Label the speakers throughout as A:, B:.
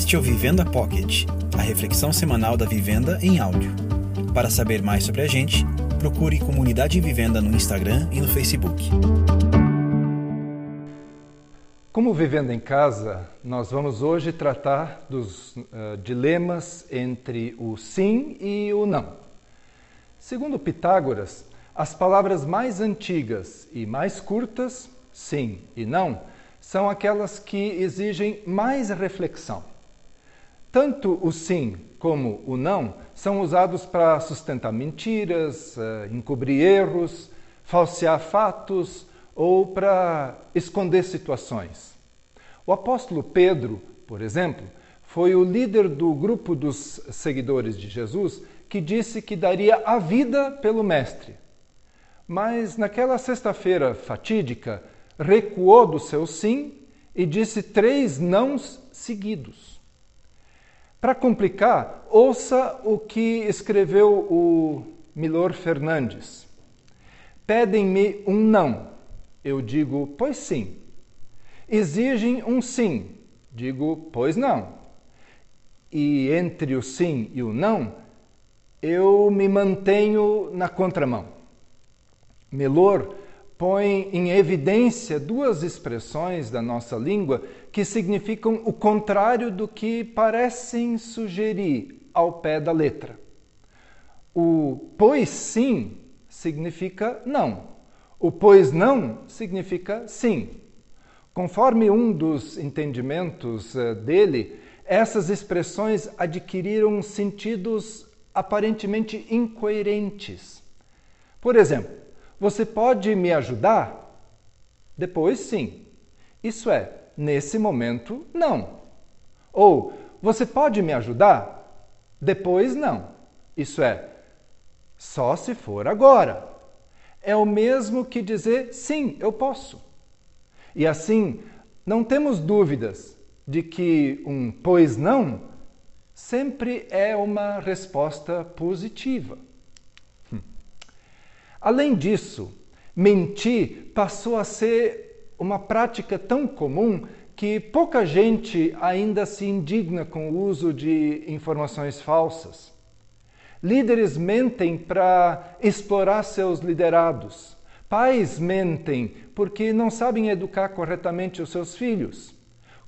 A: Este é o Vivenda Pocket, a reflexão semanal da vivenda em áudio. Para saber mais sobre a gente, procure Comunidade Vivenda no Instagram e no Facebook.
B: Como Vivenda em Casa, nós vamos hoje tratar dos uh, dilemas entre o sim e o não. Segundo Pitágoras, as palavras mais antigas e mais curtas, sim e não, são aquelas que exigem mais reflexão. Tanto o sim como o não são usados para sustentar mentiras, uh, encobrir erros, falsear fatos ou para esconder situações. O apóstolo Pedro, por exemplo, foi o líder do grupo dos seguidores de Jesus que disse que daria a vida pelo Mestre. Mas naquela sexta-feira fatídica, recuou do seu sim e disse três nãos seguidos. Para complicar, ouça o que escreveu o Milor Fernandes. Pedem-me um não, eu digo, pois sim. Exigem um sim, digo, pois não. E entre o sim e o não, eu me mantenho na contramão. Melor põe em evidência duas expressões da nossa língua que significam o contrário do que parecem sugerir ao pé da letra. O pois sim significa não. O pois não significa sim. Conforme um dos entendimentos eh, dele, essas expressões adquiriram sentidos aparentemente incoerentes. Por exemplo, você pode me ajudar? Depois, sim. Isso é, nesse momento, não. Ou, você pode me ajudar? Depois, não. Isso é, só se for agora é o mesmo que dizer sim, eu posso. E assim, não temos dúvidas de que um pois não sempre é uma resposta positiva. Hum. Além disso, mentir passou a ser uma prática tão comum que pouca gente ainda se indigna com o uso de informações falsas. Líderes mentem para explorar seus liderados. Pais mentem porque não sabem educar corretamente os seus filhos.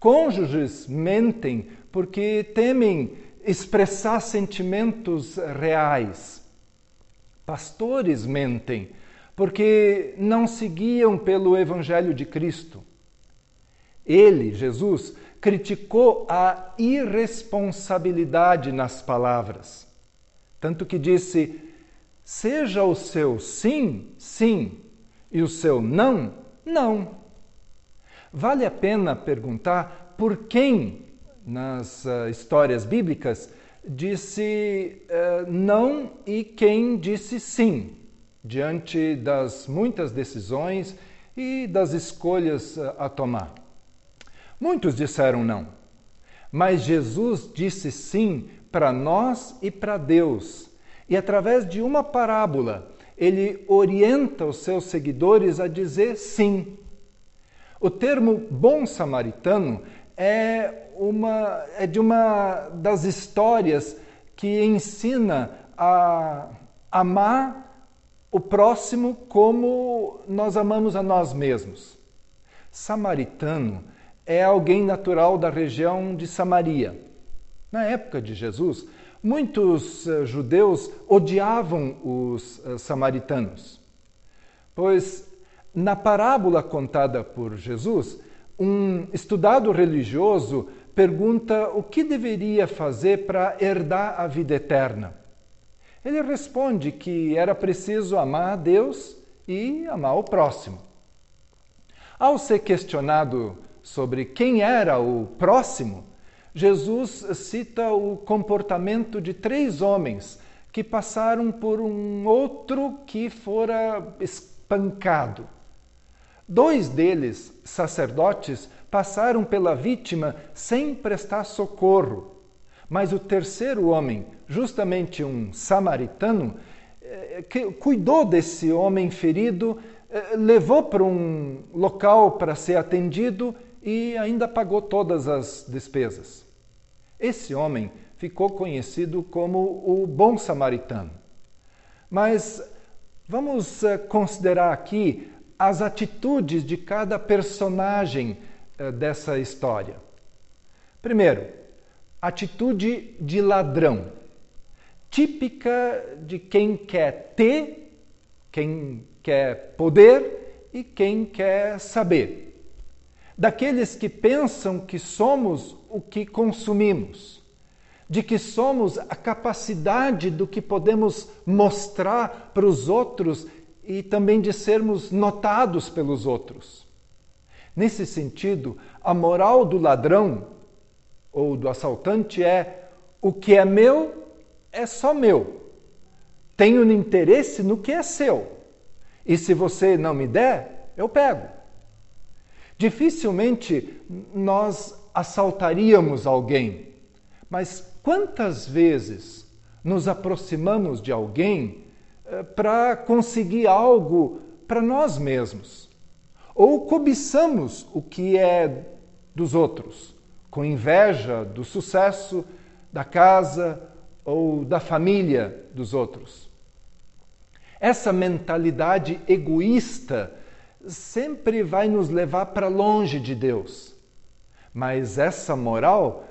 B: Cônjuges mentem porque temem expressar sentimentos reais. Pastores mentem porque não seguiam pelo Evangelho de Cristo. Ele, Jesus, criticou a irresponsabilidade nas palavras. Tanto que disse: seja o seu sim, sim, e o seu não, não. Vale a pena perguntar por quem, nas uh, histórias bíblicas, disse uh, não e quem disse sim, diante das muitas decisões e das escolhas uh, a tomar. Muitos disseram não, mas Jesus disse sim para nós e para Deus. E através de uma parábola, ele orienta os seus seguidores a dizer sim. O termo bom samaritano é, uma, é de uma das histórias que ensina a amar o próximo como nós amamos a nós mesmos. Samaritano é alguém natural da região de Samaria. Na época de Jesus, muitos uh, judeus odiavam os uh, samaritanos, pois na parábola contada por Jesus, um estudado religioso pergunta o que deveria fazer para herdar a vida eterna. Ele responde que era preciso amar a Deus e amar o próximo. Ao ser questionado sobre quem era o próximo, Jesus cita o comportamento de três homens que passaram por um outro que fora espancado. Dois deles, sacerdotes, passaram pela vítima sem prestar socorro. Mas o terceiro homem, justamente um samaritano, eh, que cuidou desse homem ferido, eh, levou para um local para ser atendido e ainda pagou todas as despesas. Esse homem ficou conhecido como o bom samaritano. Mas vamos eh, considerar aqui as atitudes de cada personagem eh, dessa história. Primeiro, atitude de ladrão, típica de quem quer ter, quem quer poder e quem quer saber. Daqueles que pensam que somos o que consumimos, de que somos a capacidade do que podemos mostrar para os outros e também de sermos notados pelos outros. Nesse sentido, a moral do ladrão ou do assaltante é: o que é meu é só meu. Tenho interesse no que é seu. E se você não me der, eu pego. Dificilmente nós assaltaríamos alguém, mas quantas vezes nos aproximamos de alguém eh, para conseguir algo para nós mesmos? Ou cobiçamos o que é dos outros, com inveja do sucesso da casa ou da família dos outros. Essa mentalidade egoísta sempre vai nos levar para longe de Deus. Mas essa moral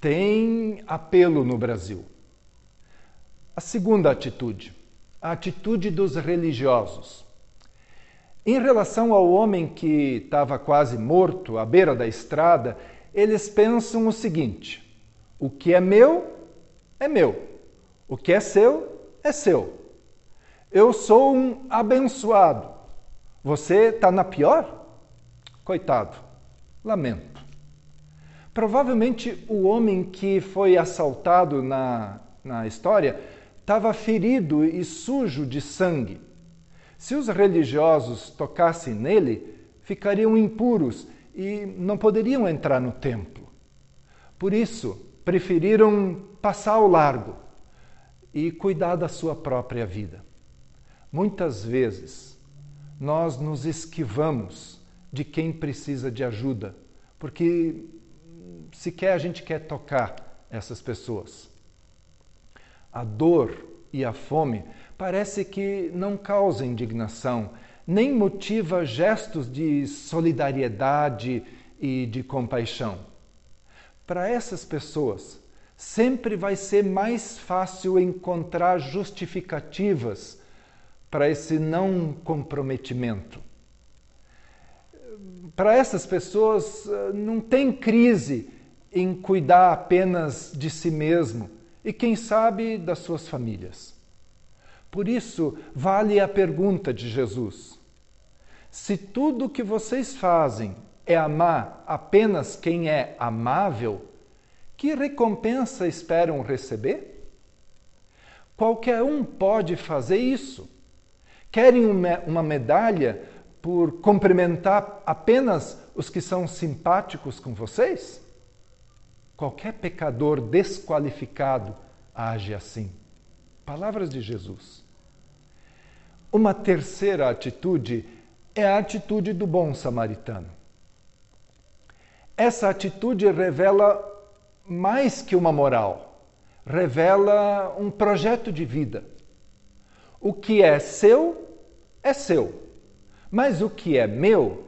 B: tem apelo no Brasil. A segunda atitude, a atitude dos religiosos. Em relação ao homem que estava quase morto à beira da estrada, eles pensam o seguinte: o que é meu, é meu. O que é seu, é seu. Eu sou um abençoado. Você está na pior? Coitado, lamento. Provavelmente o homem que foi assaltado na, na história estava ferido e sujo de sangue se os religiosos tocassem nele, ficariam impuros e não poderiam entrar no templo. Por isso, preferiram passar ao largo e cuidar da sua própria vida. Muitas vezes, nós nos esquivamos de quem precisa de ajuda, porque sequer a gente quer tocar essas pessoas. A dor e a fome parece que não causa indignação, nem motiva gestos de solidariedade e de compaixão. Para essas pessoas, sempre vai ser mais fácil encontrar justificativas para esse não comprometimento. Para essas pessoas, não tem crise em cuidar apenas de si mesmo e, quem sabe, das suas famílias. Por isso, vale a pergunta de Jesus: se tudo o que vocês fazem é amar apenas quem é amável, que recompensa esperam receber? Qualquer um pode fazer isso. Querem uma medalha por cumprimentar apenas os que são simpáticos com vocês? Qualquer pecador desqualificado age assim. Palavras de Jesus. Uma terceira atitude é a atitude do bom samaritano. Essa atitude revela mais que uma moral, revela um projeto de vida. O que é seu, é seu, mas o que é meu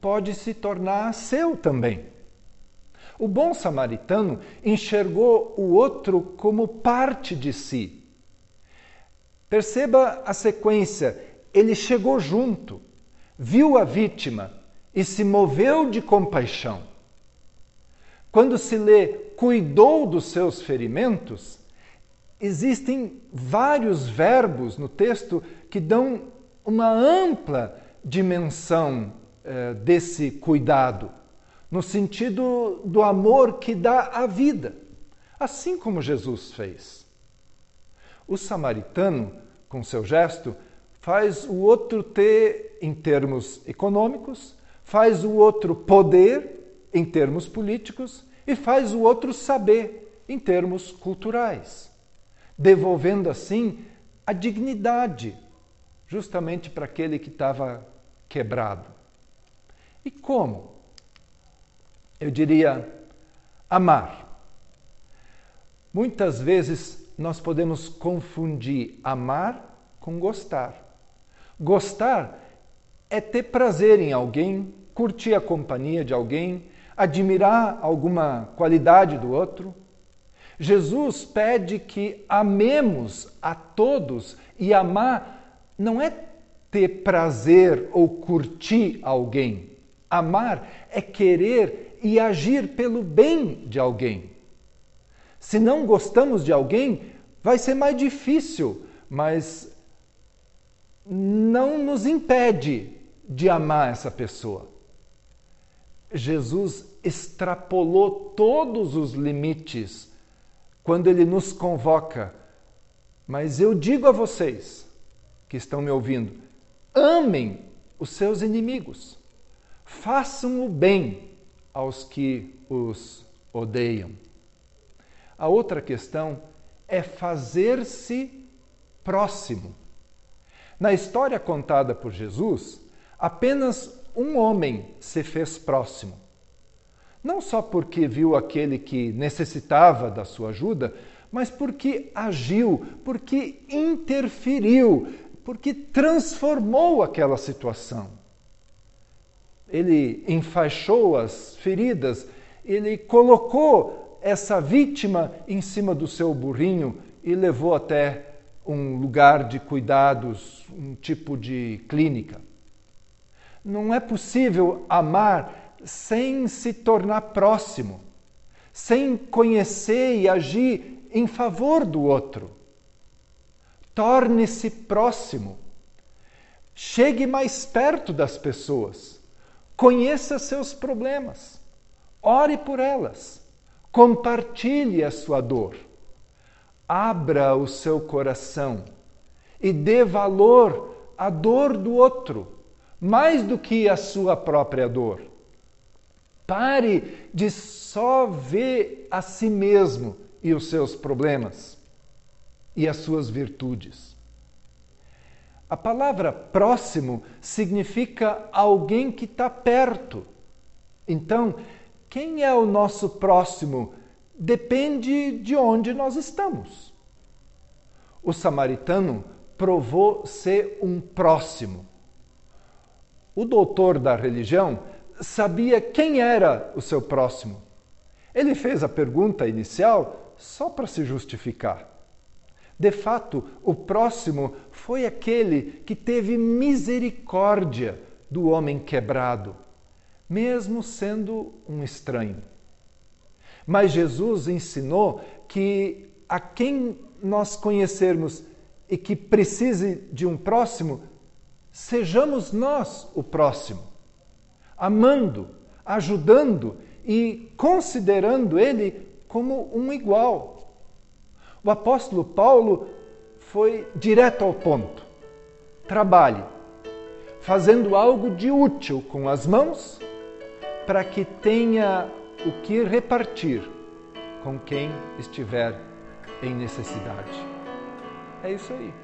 B: pode se tornar seu também. O bom samaritano enxergou o outro como parte de si. Perceba a sequência. Ele chegou junto, viu a vítima e se moveu de compaixão. Quando se lê cuidou dos seus ferimentos, existem vários verbos no texto que dão uma ampla dimensão eh, desse cuidado no sentido do amor que dá a vida, assim como Jesus fez. O samaritano, com seu gesto, faz o outro ter, em termos econômicos, faz o outro poder, em termos políticos, e faz o outro saber, em termos culturais, devolvendo assim a dignidade justamente para aquele que estava quebrado. E como? eu diria, amar. Muitas vezes nós podemos confundir amar com gostar. Gostar é ter prazer em alguém, curtir a companhia de alguém, admirar alguma qualidade do outro. Jesus pede que amemos a todos e amar não é ter prazer ou curtir alguém. Amar é querer e agir pelo bem de alguém. Se não gostamos de alguém, vai ser mais difícil, mas não nos impede de amar essa pessoa. Jesus extrapolou todos os limites quando ele nos convoca. Mas eu digo a vocês que estão me ouvindo: amem os seus inimigos, façam o bem aos que os odeiam. A outra questão é fazer-se próximo. Na história contada por Jesus, apenas um homem se fez próximo. Não só porque viu aquele que necessitava da sua ajuda, mas porque agiu, porque interferiu, porque transformou aquela situação. Ele enfaixou as feridas, ele colocou essa vítima em cima do seu burrinho e levou até um lugar de cuidados, um tipo de clínica. Não é possível amar sem se tornar próximo, sem conhecer e agir em favor do outro. Torne-se próximo. Chegue mais perto das pessoas. Conheça seus problemas. Ore por elas. Compartilhe a sua dor. Abra o seu coração e dê valor à dor do outro mais do que a sua própria dor. Pare de só ver a si mesmo e os seus problemas e as suas virtudes. A palavra próximo significa alguém que está perto. Então, quem é o nosso próximo depende de onde nós estamos. O samaritano provou ser um próximo o doutor da religião sabia quem era o seu próximo. Ele fez a pergunta inicial só para se justificar. De fato, o próximo foi aquele que teve misericórdia do homem quebrado, mesmo sendo um estranho. Mas Jesus ensinou que a quem nós conhecermos e que precise de um próximo, sejamos nós o próximo, amando, ajudando e considerando ele como um igual. O apóstolo Paulo foi direto ao ponto. Trabalhe, fazendo algo de útil com as mãos, para que tenha o que repartir com quem estiver em necessidade. É isso aí.